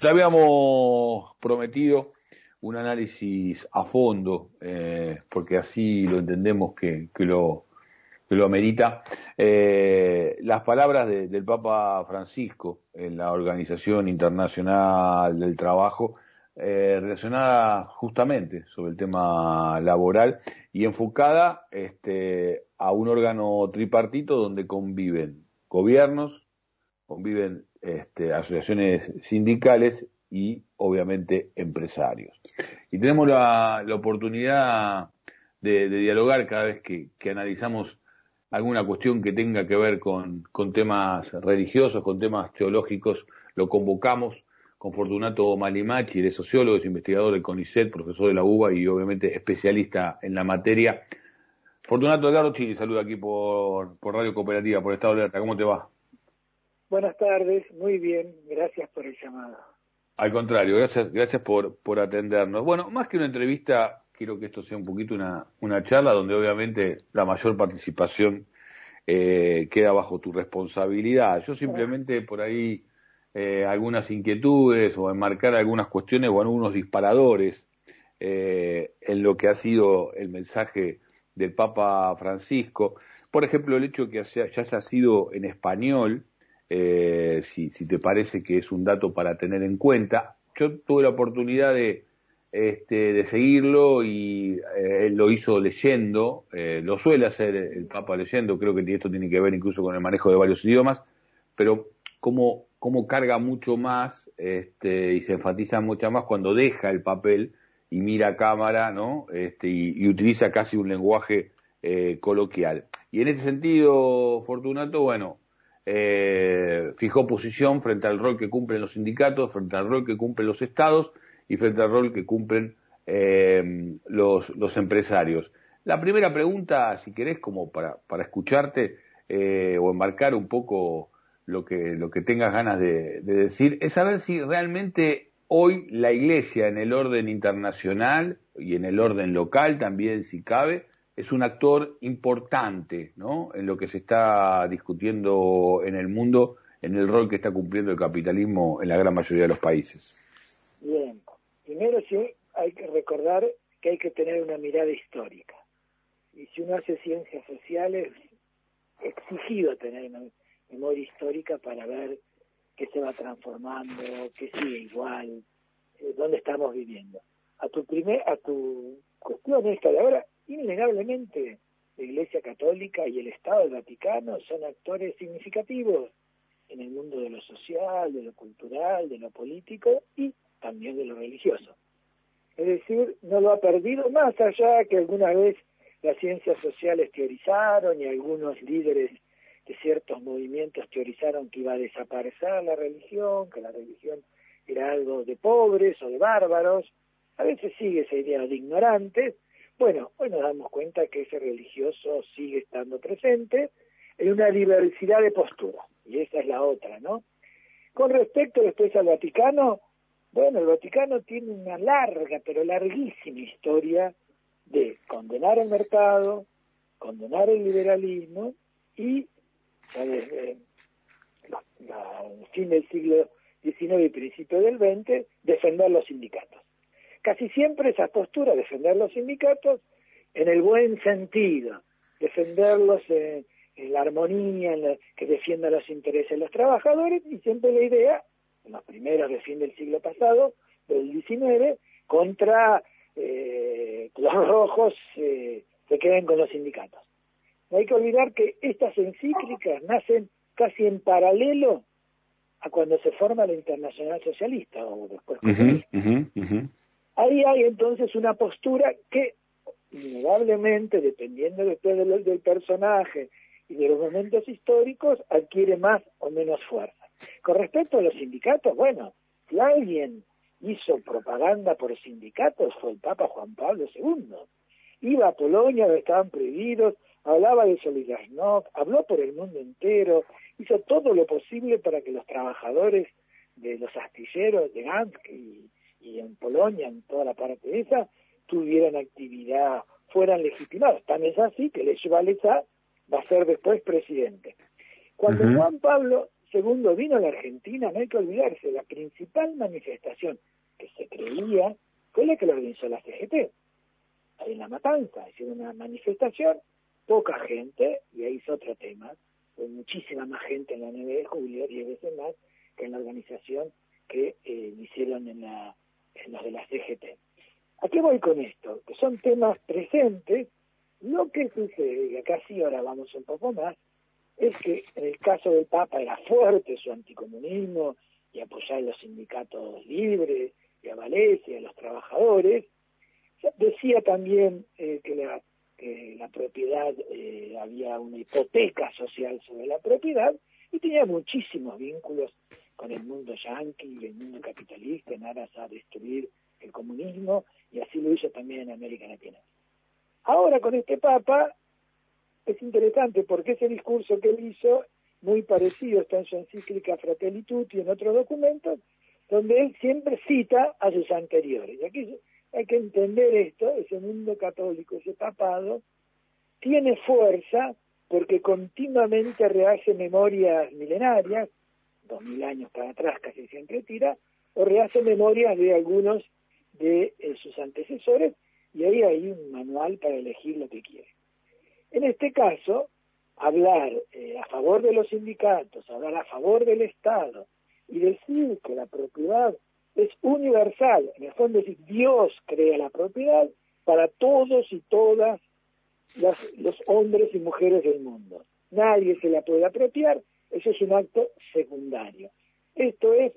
Te habíamos prometido un análisis a fondo, eh, porque así lo entendemos que, lo, que lo amerita. Eh, las palabras del Papa Francisco en la Organización Internacional del Trabajo, eh, relacionada justamente sobre el tema laboral y enfocada este, a un órgano tripartito donde conviven gobiernos, conviven este, asociaciones sindicales y obviamente empresarios. Y tenemos la, oportunidad de, dialogar cada vez que, analizamos alguna cuestión que tenga que ver con, temas religiosos, con temas teológicos, lo convocamos con Fortunato Malimachi, de sociólogo, es investigador del CONICET, profesor de la UBA y obviamente especialista en la materia. Fortunato Edgardo Chile, saluda aquí por, por Radio Cooperativa, por Estado de Alerta. ¿Cómo te va? Buenas tardes, muy bien, gracias por el llamado. Al contrario, gracias, gracias por, por atendernos. Bueno, más que una entrevista, quiero que esto sea un poquito una, una charla donde obviamente la mayor participación eh, queda bajo tu responsabilidad. Yo simplemente por ahí eh, algunas inquietudes o enmarcar algunas cuestiones o algunos disparadores eh, en lo que ha sido el mensaje del Papa Francisco. Por ejemplo, el hecho que ya haya sido en español, eh, si, te parece que es un dato para tener en cuenta. Yo tuve la oportunidad de, este, de seguirlo y eh, él lo hizo leyendo, eh, lo suele hacer el Papa leyendo, creo que esto tiene que ver incluso con el manejo de varios idiomas, pero cómo, cómo carga mucho más este, y se enfatiza mucho más cuando deja el papel y mira a cámara, ¿no? Este, y, utiliza casi un lenguaje coloquial. Y en ese sentido, Fortunato, bueno, eh, fijó posición frente al rol que cumplen los sindicatos, frente al rol que cumplen los estados y frente al rol que cumplen eh, los, empresarios. La primera pregunta, si querés, como para, para escucharte eh, o enmarcar un poco lo que, lo que tengas ganas de decir, es saber si realmente hoy la Iglesia en el orden internacional y en el orden local también, si cabe, es un actor importante ¿no? en lo que se está discutiendo en el mundo, en el rol que está cumpliendo el capitalismo en la gran mayoría de los países. Bien, primero sí hay que recordar que hay que tener una mirada histórica. Y si uno hace ciencias sociales, exigido tener una memoria histórica para ver qué se va transformando, qué sigue igual, eh, dónde estamos viviendo. A tu primer, a tu cuestión esta de ahora, innegablemente la Iglesia Católica y el Estado del Vaticano son actores significativos en el mundo de lo social, de lo cultural, de lo político y también de lo religioso. Es decir, no lo ha perdido más allá que alguna vez las ciencias sociales teorizaron y algunos líderes de ciertos movimientos teorizaron que iba a desaparecer la religión, que la religión era algo de pobres o de bárbaros. A veces sigue esa idea de ignorantes, bueno, hoy nos damos cuenta que ese religioso sigue estando presente en una diversidad de posturas, y esa es la otra, ¿no? Con respecto después al Vaticano, bueno, el Vaticano tiene una larga, pero larguísima historia de condenar el mercado, condenar el liberalismo y, desde el fin del siglo XIX y principio del XX, defender los sindicatos casi siempre esa postura, defender los sindicatos en el buen sentido, defenderlos en, la armonía, en que defienda los intereses de los trabajadores, y siempre la idea, en los primeros de fin del siglo pasado, del XIX, contra eh, los rojos eh, que queden con los sindicatos. No hay que olvidar que estas encíclicas nacen casi en paralelo a cuando se forma la Internacional Socialista o después. Ahí hay entonces una postura que, innegablemente, dependiendo después del, del personaje y de los momentos históricos, adquiere más o menos fuerza. Con respecto a los sindicatos, bueno, si alguien hizo propaganda por sindicatos fue el Papa Juan Pablo II. Iba a Polonia donde estaban prohibidos, hablaba de Solidarnosc, habló por el mundo entero, hizo todo lo posible para que los trabajadores de los astilleros de Gansk y, y en Polonia, en toda la parte esa, tuvieran actividad, fueran legitimados. Tan es así que Lech Walesa va a ser después presidente. Cuando Juan Pablo Segundo, vino a la Argentina, no hay que olvidarse, la principal manifestación que se creía fue la que lo organizó la CGT, ahí en La Matanza, hicieron una manifestación, poca gente, y ahí es otro tema, fue muchísima más gente en la 9 de julio, 10 veces más, que en la organización que eh, hicieron en, la, en los de la CGT. ¿A qué voy con esto? Que son temas presentes, lo que sucede, y acá sí ahora vamos un poco más, es que en el caso del Papa era fuerte su anticomunismo y apoyar a los sindicatos libres y a Valencia, a los trabajadores. Decía también eh, que, la, que la propiedad, eh, había una hipoteca social sobre la propiedad y tenía muchísimos vínculos con el mundo yanqui y el mundo capitalista en aras a destruir el comunismo y así lo hizo también en América Latina. Ahora con este Papa es interesante porque ese discurso que él hizo, muy parecido, está en su encíclica Fratelli Tutti y en otros documentos, donde él siempre cita a sus anteriores. Y aquí hay que entender esto, ese mundo católico, ese papado, tiene fuerza porque continuamente rehace memorias milenarias, dos mil años para atrás casi siempre tira, o rehace memorias de algunos de eh, sus antecesores, y ahí hay un manual para elegir lo que quiere. En este caso, hablar eh, a favor de los sindicatos, hablar a favor del Estado y decir que la propiedad es universal, en el fondo decir Dios crea la propiedad para todos y todas los hombres y mujeres del mundo. Nadie se la puede apropiar, eso es un acto secundario. Esto es,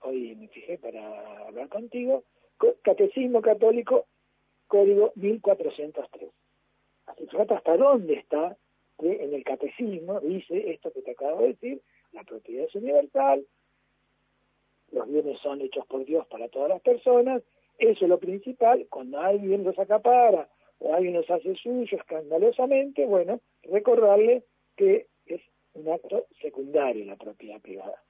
hoy me fijé para hablar contigo, Catecismo Católico, código 1403. Así trata hasta dónde está que en el catecismo dice esto que te acabo de decir, la propiedad es universal, los bienes son hechos por Dios para todas las personas, eso es lo principal, cuando alguien los acapara alguien los hace suyo escandalosamente, bueno, recordarle que es un acto secundario la propiedad privada.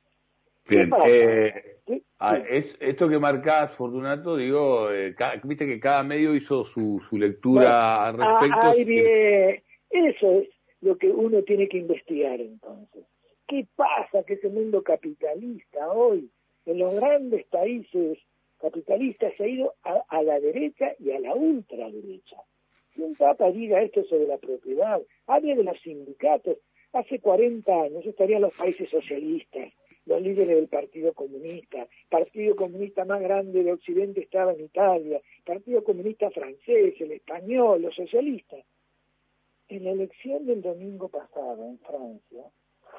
Bien, eh, ah, es, esto que marcás, Fortunato, digo, eh, viste que cada medio hizo su, su lectura al respecto. Ay, bien, eso es lo que uno tiene que investigar entonces. ¿Qué pasa que ese mundo capitalista hoy, en los grandes países capitalistas, se ha ido a, a la derecha y a la ultraderecha? Si un papa diga esto sobre la propiedad, hable de los sindicatos, hace 40 años estarían los países socialistas, los líderes del Partido Comunista, Partido Comunista más grande de Occidente estaba en Italia, Partido Comunista francés, el español, los socialistas. En la elección del domingo pasado en Francia,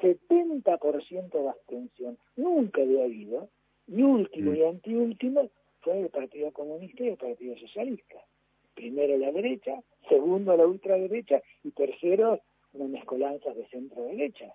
70% de abstención, nunca había habido, y último y mm. antiúltimo fue el Partido Comunista y el Partido Socialista. Primero la derecha, segundo la ultraderecha y tercero una mezcolanza de centro-derecha.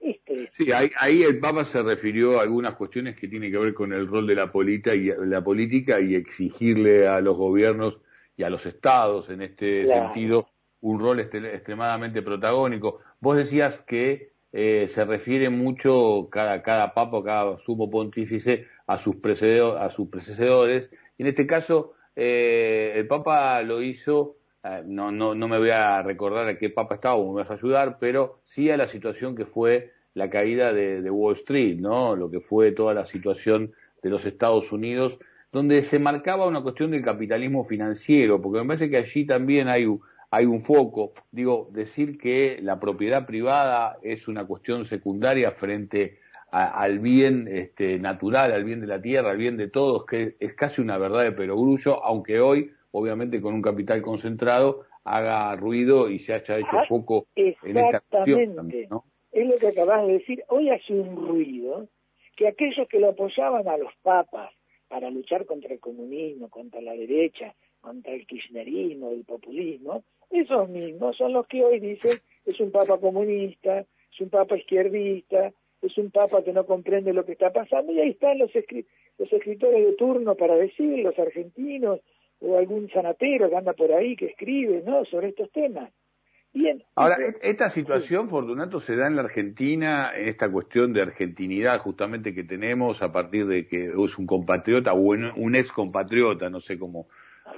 Este, sí, ahí, el Papa se refirió a algunas cuestiones que tienen que ver con el rol de la, política y, la política y exigirle a los gobiernos y a los estados en este sentido un rol extremadamente protagónico. Vos decías que eh, se refiere mucho cada, cada papa, cada sumo pontífice a sus, a sus predecesores y en este caso eh, el papa lo hizo eh, no, no, no me voy a recordar a qué papa estaba o me vas a ayudar, pero sí a la situación que fue la caída de, Wall Street, ¿no? Lo que fue toda la situación de los Estados Unidos, donde se marcaba una cuestión del capitalismo financiero, porque me parece que allí también hay, hay un foco. Digo, decir que la propiedad privada es una cuestión secundaria frente al bien este, natural, al bien de la tierra, al bien de todos, que es casi una verdad de perogrullo, aunque hoy obviamente con un capital concentrado, haga ruido y se haya hecho poco en esta cuestión. Es lo que acabas de decir. Hoy hace un ruido que aquellos que lo apoyaban a los papas para luchar contra el comunismo, contra la derecha, contra el kirchnerismo, el populismo, esos mismos son los que hoy dicen es un papa comunista, es un papa izquierdista, es un papa que no comprende lo que está pasando, y ahí están los, los escritores de turno para decir, los argentinos, o algún sanatero que anda por ahí que escribe ¿no? sobre estos temas. Bien. Ahora, esta situación, Fortunato, se da en la Argentina, en esta cuestión de argentinidad justamente que tenemos a partir de que es un compatriota o un, ex compatriota, no sé cómo,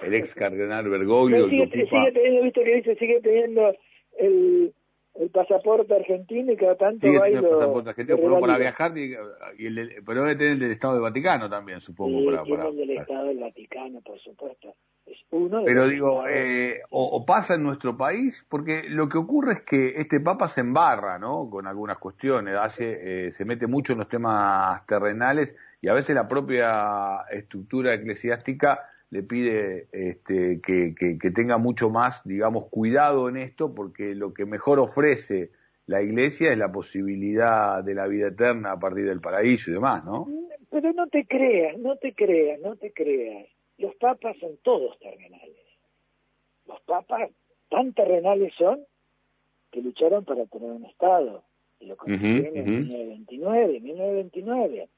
el ex cardenal Bergoglio. sigue, teniendo, visto que dice, sigue teniendo el, el pasaporte argentino y cada tanto sí, va y el lo, pasaporte argentino, pero para viajar, y, y el, pero debe tener el del Estado del Vaticano también, supongo. Sí, para, tiene para- el del Estado del Vaticano, por supuesto. Es uno Pero digo, eh, o, o pasa en nuestro país, porque lo que ocurre es que este Papa se embarra, ¿no? Con algunas cuestiones, hace, eh, se mete mucho en los temas terrenales y a veces la propia estructura eclesiástica le pide este, que, que- que tenga mucho más, digamos, cuidado en esto, porque lo que mejor ofrece la Iglesia es la posibilidad de la vida eterna a partir del paraíso y demás, ¿no? Pero no te creas, no te creas, no te creas. Los papas son todos terrenales. Los papas tan terrenales son que lucharon para tener un Estado. Y lo consiguieron en ujú. 1929, 1929.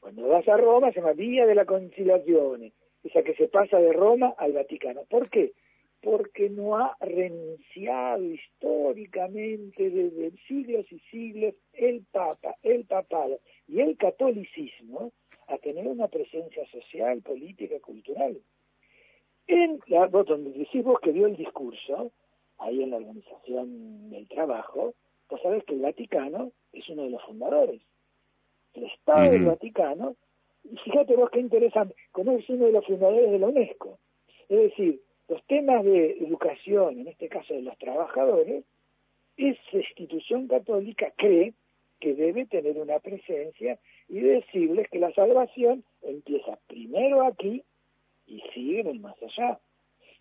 Cuando vas a Roma se llama Vía de la Conciliazione, esa que se pasa de Roma al Vaticano. ¿Por qué? Porque no ha renunciado históricamente desde siglos y siglos el Papa, el papado y el catolicismo a tener una presencia social, política, cultural. En la, donde decís vos que dio el discurso, ahí en la Organización del Trabajo, vos sabés que el Vaticano es uno de los fundadores. El Estado del. Vaticano, y fíjate vos qué interesante, como es uno de los fundadores de la UNESCO. Es decir, los temas de educación, en este caso de los trabajadores, esa institución católica cree que debe tener una presencia y decirles que la salvación empieza primero aquí y sigue en el más allá.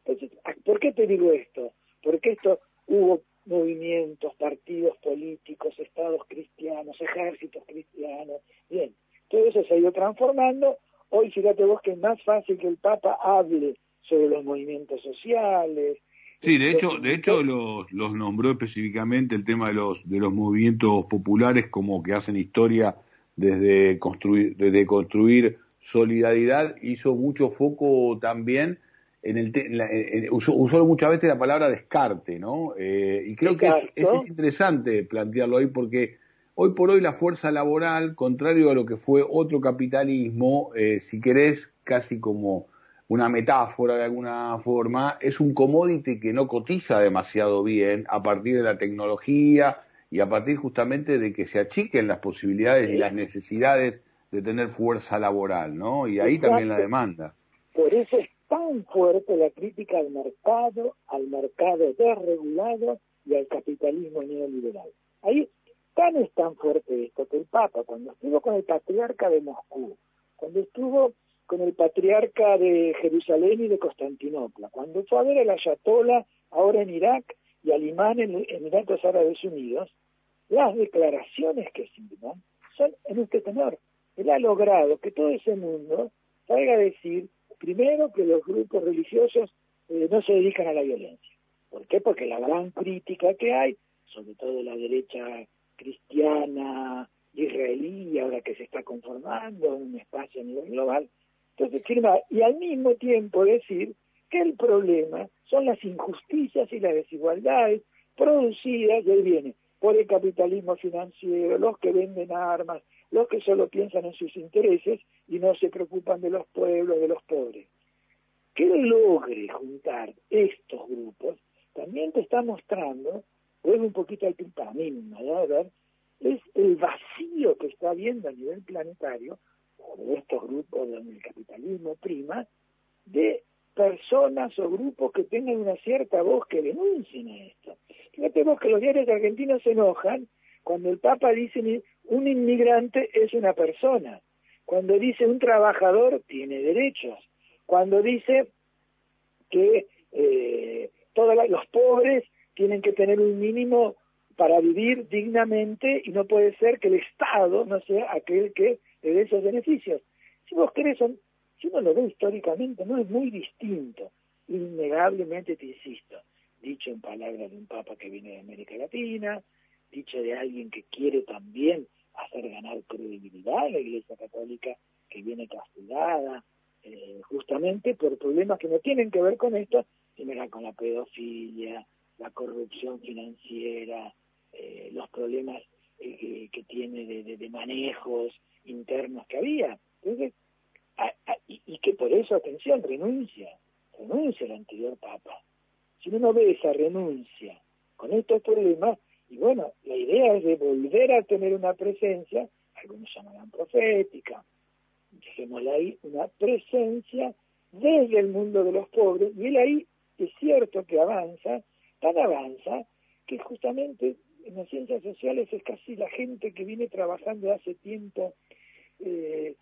Entonces, ¿a- ¿por qué te digo esto? Porque esto hubo movimientos, partidos políticos, estados cristianos, ejércitos cristianos, bien, todo eso se ha ido transformando. Hoy fíjate vos que es más fácil que el Papa hable sobre los movimientos sociales. Sí, de hecho, de hecho los, los nombró específicamente el tema de los de los movimientos populares como que hacen historia desde construir desde construir solidaridad hizo mucho foco también en el te- en la- en- usó, usó muchas veces la palabra descarte, ¿no? Eh, y creo que es, Exacto. es interesante plantearlo ahí porque hoy por hoy la fuerza laboral, contrario a lo que fue otro capitalismo, eh, si querés, casi como una metáfora de alguna forma, es un commodity que no cotiza demasiado bien a partir de la tecnología y a partir justamente de que se achiquen las posibilidades y las necesidades de tener fuerza laboral, ¿no? Y ahí también la demanda. Por eso es tan fuerte la crítica al mercado, al mercado desregulado y al capitalismo neoliberal. Ahí tan es tan fuerte esto que el Papa, cuando estuvo con el patriarca de Moscú, cuando estuvo con el patriarca de Jerusalén y de Constantinopla, cuando fue a ver al Ayatollah ahora en Irak y al imán en Emiratos Árabes Unidos, las declaraciones que sirvan son en este tenor. Él ha logrado que todo ese mundo salga a decir, primero, que los grupos religiosos eh, no se dedican a la violencia. ¿Por qué? Porque la gran crítica que hay, sobre todo la derecha cristiana, israelí, ahora que se está conformando un espacio a nivel global, entonces firmar y al mismo tiempo decir que el problema son las injusticias y las desigualdades producidas, y ahí viene, por el capitalismo financiero, los que venden armas, los que solo piensan en sus intereses y no se preocupan de los pueblos, de los pobres. Que logre juntar estos grupos, también te está mostrando, vuelve un poquito al para ¿no? ver, es el vacío que está habiendo a nivel planetario, de estos grupos donde el capitalismo prima, de personas o grupos que tengan una cierta voz que denuncien esto. Fíjate vos que los diarios argentinos se enojan cuando el Papa dice un inmigrante es una persona, cuando dice un trabajador tiene derechos, cuando dice que eh, todos los pobres tienen que tener un mínimo para vivir dignamente y no puede ser que el Estado no sea aquel que le dé esos beneficios. Si vos querés, son, si uno lo ve históricamente, no es muy distinto. Innegablemente, te insisto, dicho en palabras de un papa que viene de América Latina, dicho de alguien que quiere también hacer ganar credibilidad a la Iglesia Católica, que viene castigada eh, justamente por problemas que no tienen que ver con esto, sino con la pedofilia, la corrupción financiera, eh, los problemas eh, que tiene de, de, manejos internos que había. Entonces, a, y, y, que por eso, atención, renuncia, renuncia el anterior Papa. Si uno ve esa renuncia con estos problemas, Y bueno, la idea es de volver a tener una presencia, algunos llamarán profética, dejémosla ahí, una presencia desde el mundo de los pobres, y él ahí es cierto que avanza, tan avanza, que justamente en las ciencias sociales es casi la gente que viene trabajando hace tiempo eh,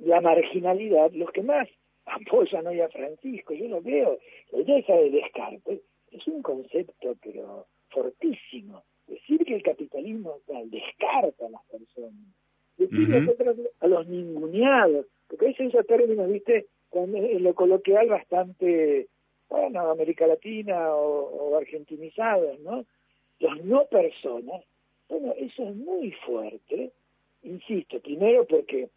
la marginalidad, los que más apoyan hoy a Francisco, yo lo veo, la idea esa de Descartes es un concepto pero fortísimo, decir que el capitalismo descarta a las personas, decir a los ninguneados, porque veces esos términos, viste, en lo coloquial bastante, bueno, América Latina o, argentinizados, ¿no? Los no personas, bueno, eso es muy fuerte, insisto, primero porque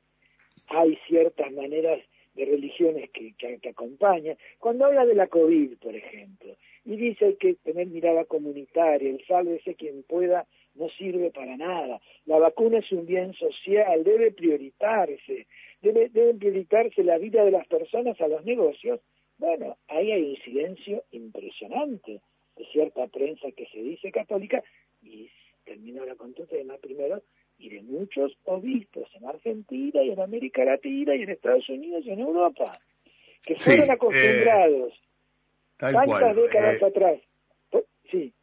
hay ciertas maneras de religiones que, que, acompañan. Cuando habla de la COVID, por ejemplo, y dice que tener mirada comunitaria, el sálvese quien pueda, no sirve para nada. La vacuna es un bien social, debe prioritarse, debe, deben prioritarse la vida de las personas a los negocios. Bueno, ahí hay un silencio impresionante de cierta prensa que se dice católica, y termino ahora con tu tema primero, y de muchos obispos en Argentina y en América Latina y en Estados Unidos y en Europa, que fueron eh, acostumbrados tantas décadas eh, atrás. Sí.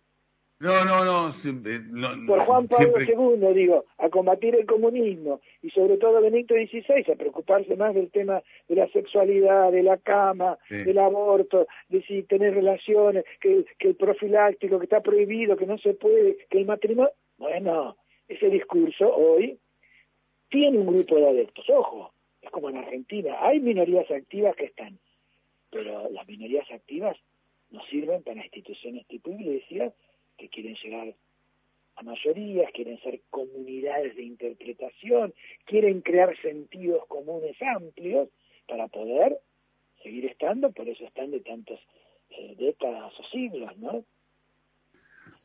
No, no, no, no, Por Juan Pablo II, digo, a combatir el comunismo y sobre todo Benito XVI, a preocuparse más del tema de la sexualidad, de la cama, del aborto, de si tener relaciones, que, que el profiláctico, que está prohibido, que no se puede, que el matrimonio. Bueno, ese discurso hoy tiene un grupo de adeptos. Ojo, es como en Argentina, hay minorías activas que están, pero las minorías activas no sirven para instituciones tipo iglesia que quieren llegar a mayorías, quieren ser comunidades de interpretación, quieren crear sentidos comunes amplios para poder seguir estando, por eso están de tantas eh, décadas o siglos, ¿no?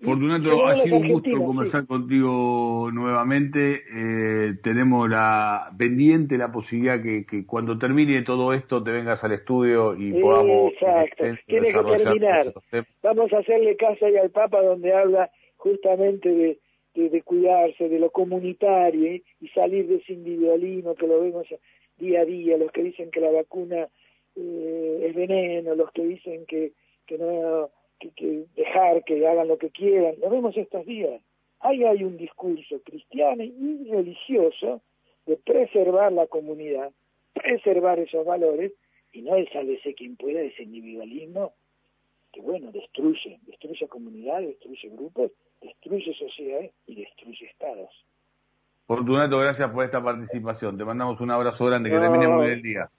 Fortunato, ha sido un gusto conversar contigo nuevamente. Eh, tenemos la pendiente la posibilidad que, que, cuando termine todo esto te vengas al estudio y podamos. Exacto, tiene que terminar. Vamos a hacerle caso ahí al Papa donde habla justamente de, de, cuidarse, de lo comunitario y salir de ese individualismo que lo vemos día a día. Los que dicen que la vacuna eh, es veneno, los que dicen que, que no que, dejar que hagan lo que quieran. Lo vemos estos días. Ahí hay un discurso cristiano y religioso de preservar la comunidad, preservar esos valores y no el sálvese quien pueda, ese individualismo que, bueno, destruye, destruye comunidades, destruye grupos, destruye sociedades y destruye estados. Fortunato, gracias por esta participación. Te mandamos un abrazo grande, que termine muy bien el día.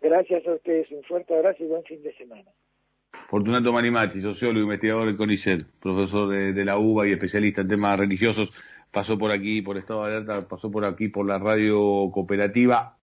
Gracias a ustedes, un fuerte abrazo y buen fin de semana. Fortunato Marimachi, sociólogo, investigador del CONICET, profesor de, la UBA y especialista en temas religiosos, pasó por aquí, por Estado de Alerta, pasó por aquí por la radio cooperativa